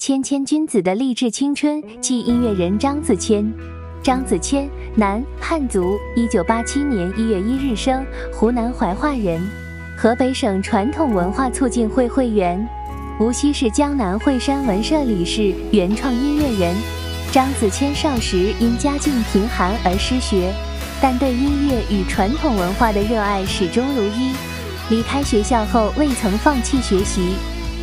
谦谦君子的励志青春即音乐人张子谦。张子谦，男，汉族，一九八七年一月一日生，湖南怀化人，河北省传统文化促进会会员，无锡市江南惠山文社理事，原创音乐人。张子谦少时因家境贫寒而失学，但对音乐与传统文化的热爱始终如一。离开学校后，未曾放弃学习。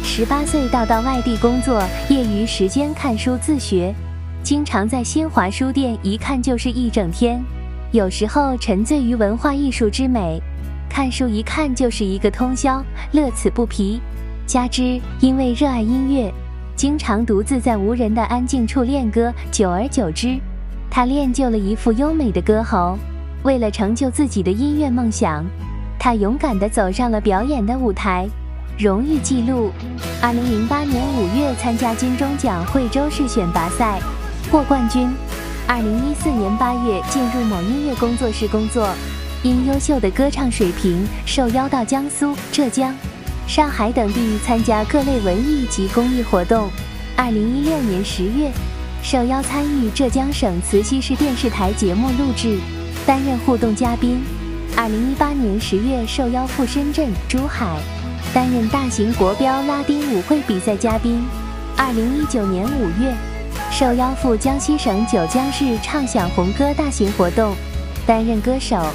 十八岁到到外地工作，业余时间看书自学，经常在新华书店一看就是一整天。有时候沉醉于文化艺术之美，看书一看就是一个通宵，乐此不疲。加之因为热爱音乐，经常独自在无人的安静处练歌，久而久之，他练就了一副优美的歌喉。为了成就自己的音乐梦想，他勇敢地走上了表演的舞台。荣誉记录：二零零八年五月参加金钟奖惠州市选拔赛，获冠军。二零一四年八月进入某音乐工作室工作，因优秀的歌唱水平，受邀到江苏、浙江、上海等地参加各类文艺及公益活动。二零一六年十月，受邀参与浙江省慈溪市电视台节目录制，担任互动嘉宾。二零一八年十月，受邀赴深圳、珠海。担任大型国标拉丁舞会比赛嘉宾。二零一九年五月，受邀赴江西省九江市唱响红歌大型活动，担任歌手。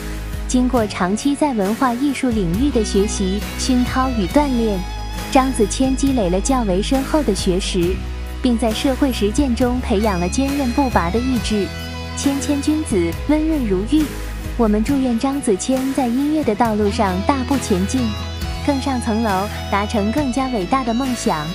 经过长期在文化艺术领域的学习熏陶与锻炼，张子谦积累了较为深厚的学识，并在社会实践中培养了坚韧不拔的意志。谦谦君子，温润如玉。我们祝愿张子谦在音乐的道路上大步前进。更上层楼，达成更加伟大的梦想。